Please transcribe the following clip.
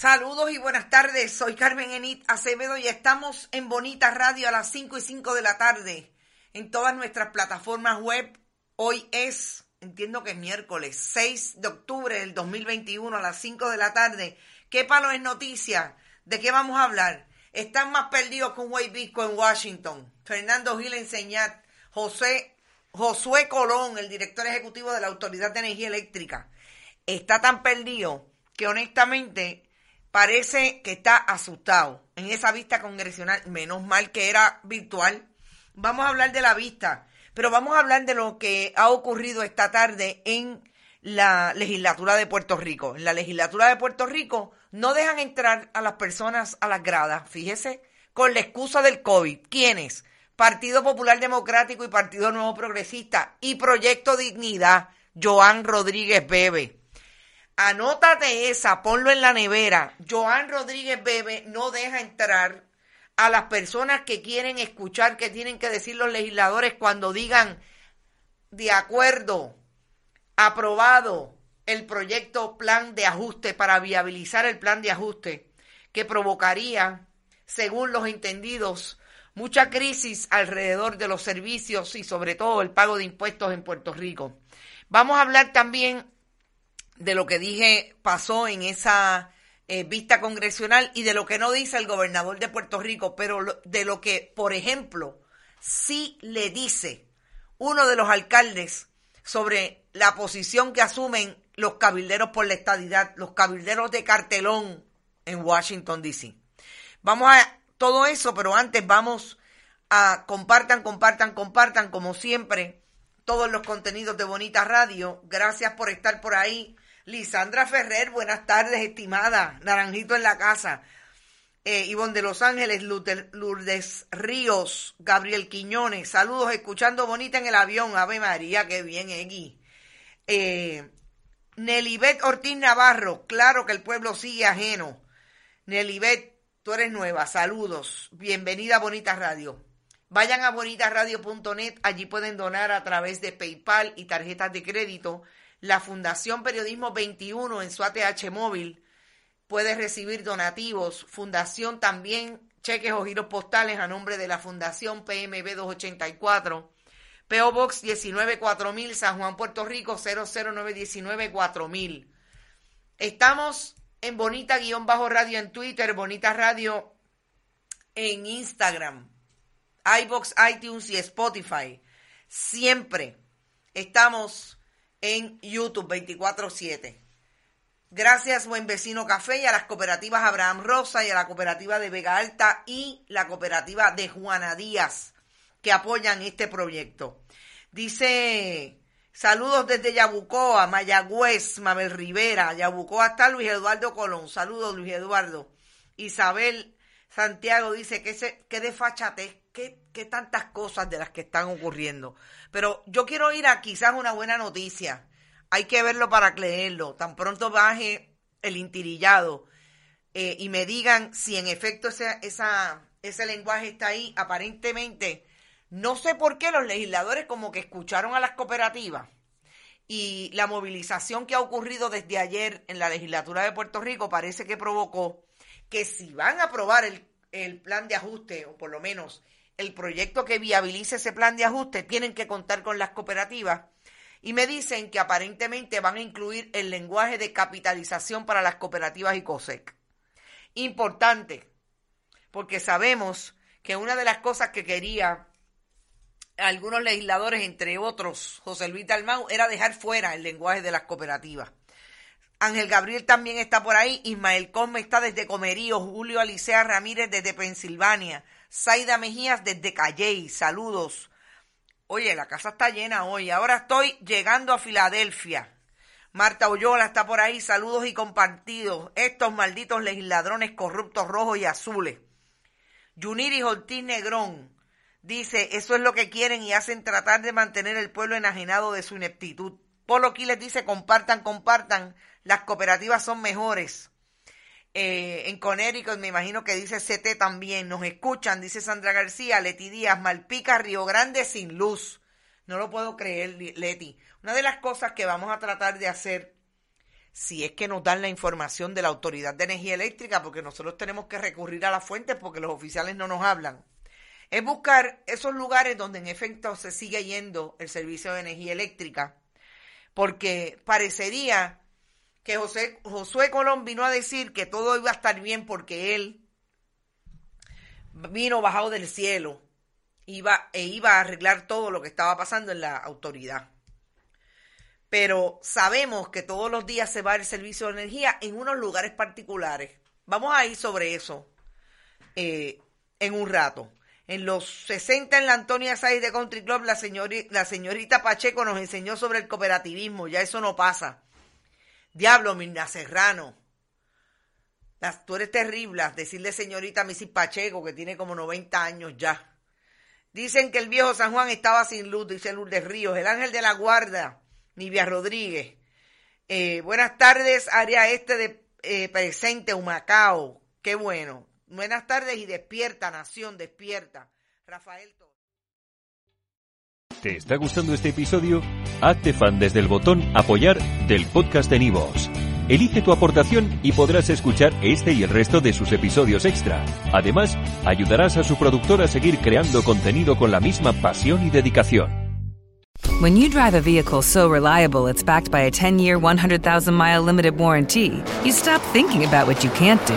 Saludos y buenas tardes. Soy Carmen Enit Acevedo y estamos en Bonita Radio a las 5 y 5 de la tarde en todas nuestras plataformas web. Hoy es, entiendo que es miércoles, 6 de octubre del 2021 a las 5 de la tarde. ¿Qué palo es noticia? ¿De qué vamos a hablar? Están más perdidos que un güey visco en Washington. Fernando Gil Enseñat, José, Josué Colón, el director ejecutivo de la Autoridad de Energía Eléctrica, está tan perdido que honestamente parece que está asustado en esa vista congresional. Menos mal que era virtual. Vamos a hablar de la vista, pero vamos a hablar de lo que ha ocurrido esta tarde en la legislatura de Puerto Rico. En la legislatura de Puerto Rico no dejan entrar a las personas a las gradas, fíjese, con la excusa del COVID. ¿Quiénes? Partido Popular Democrático y Partido Nuevo Progresista y Proyecto Dignidad, Joan Rodríguez Bebe. Anótate esa, ponlo en la nevera. Joan Rodríguez Bebe no deja entrar a las personas que quieren escuchar qué tienen que decir los legisladores cuando digan de acuerdo, aprobado el proyecto plan de ajuste para viabilizar el plan de ajuste que provocaría, según los entendidos, mucha crisis alrededor de los servicios y sobre todo el pago de impuestos en Puerto Rico. Vamos a hablar también de lo que dije pasó en esa eh, vista congresional y de lo que no dice el gobernador de Puerto Rico, pero de lo que, por ejemplo, sí le dice uno de los alcaldes sobre la posición que asumen los cabilderos por la estadidad, los cabilderos de cartelón en Washington, D.C. Vamos a todo eso, pero antes vamos a compartan, compartan, compartan, como siempre, todos los contenidos de Bonita Radio. Gracias por estar por ahí. Lisandra Ferrer, buenas tardes, estimada. Naranjito en la casa. Eh, Ivonne de Los Ángeles, Lourdes Ríos, Gabriel Quiñones, saludos, escuchando bonita en el avión. Ave María, qué bien, Egui. Eh, Nelibet Ortiz Navarro, claro que el pueblo sigue ajeno. Nelibet, tú eres nueva, saludos, bienvenida a Bonita Radio. Vayan a bonitasradio.net, allí pueden donar a través de PayPal y tarjetas de crédito la Fundación Periodismo 21 en su ATH móvil puede recibir donativos. Fundación también cheques o giros postales a nombre de la Fundación PMB 284. PO Box 194000 San Juan, Puerto Rico 00919 4000. Estamos en Bonita guion bajo radio en Twitter, Bonita Radio en Instagram, iBox, iTunes y Spotify. Siempre estamos en YouTube 24-7. Gracias, buen vecino Café, y a las cooperativas Abraham Rosa y a la cooperativa de Vega Alta y la cooperativa de Juana Díaz, que apoyan este proyecto. Dice, saludos desde Yabucoa, Mayagüez, Mabel Rivera, Yabucoa está Luis Eduardo Colón. Saludos, Luis Eduardo. Isabel Santiago dice que, se, que desfachatez, que, que tantas cosas de las que están ocurriendo. Pero yo quiero ir a quizás una buena noticia. Hay que verlo para creerlo. Tan pronto baje el intirillado eh, y me digan si en efecto ese, esa, ese lenguaje está ahí. Aparentemente No sé por qué los legisladores como que escucharon a las cooperativas y la movilización que ha ocurrido desde ayer en la legislatura de Puerto Rico parece que provocó que si van a aprobar el, el plan de ajuste, o por lo menos el proyecto que viabilice ese plan de ajuste, tienen que contar con las cooperativas. Y me dicen que aparentemente van a incluir el lenguaje de capitalización para las cooperativas y COSEC. Importante, porque sabemos que una de las cosas que quería algunos legisladores, entre otros José Luis Dalmau, era dejar fuera el lenguaje de las cooperativas. Ángel Gabriel también está por ahí, Ismael Cosme está desde Comerío, Julio Alicea Ramírez desde Pensilvania, Zaida Mejías desde Calley, saludos. Oye, la casa está llena hoy, ahora estoy llegando a Filadelfia. Marta Oyola está por ahí, saludos y compartidos. Estos malditos legisladrones corruptos rojos y azules. Yuniri Ortiz Negrón dice, eso es lo que quieren y hacen tratar de mantener el pueblo enajenado de su ineptitud. Polo les dice, compartan, compartan, las cooperativas son mejores. Eh, en Conérico, me imagino que dice CT también, nos escuchan, dice Sandra García, Leti Díaz, Malpica, Río Grande sin luz. No lo puedo creer, Leti. Una de las cosas que vamos a tratar de hacer, si es que nos dan la información de la Autoridad de Energía Eléctrica, porque nosotros tenemos que recurrir a las fuentes porque los oficiales no nos hablan, es buscar esos lugares donde en efecto se sigue yendo el servicio de energía eléctrica, porque parecería que José, Josué Colón vino a decir que todo iba a estar bien porque él vino bajado del cielo iba, e iba a arreglar todo lo que estaba pasando en la autoridad. Pero sabemos que todos los días se va el servicio de energía en unos lugares particulares. Vamos a ir sobre eso eh, en un rato. En los 60 en la Antonia Sáenz de Country Club, la, señorita Pacheco nos enseñó sobre el cooperativismo. Ya eso no pasa. Diablo, Mirna Serrano. tú eres terrible. Decirle señorita a Missy Pacheco, que tiene como 90 años ya. Dicen que el viejo San Juan estaba sin luz, dice Lourdes Ríos. El ángel de la guarda, Nivia Rodríguez. Eh, buenas tardes, área este de eh, presente, Humacao. Qué bueno. Buenas tardes y despierta, nación, despierta. Rafael ¿Te está gustando este episodio? Hazte fan desde el botón apoyar del podcast de Nivos. Elige tu aportación y podrás escuchar este y el resto de sus episodios extra. Además, ayudarás a su productor a seguir creando contenido con la misma pasión y dedicación. When you drive a vehicle so reliable it's backed by a 10-year, 100,000-mile limited warranty, you stop thinking about what you can't do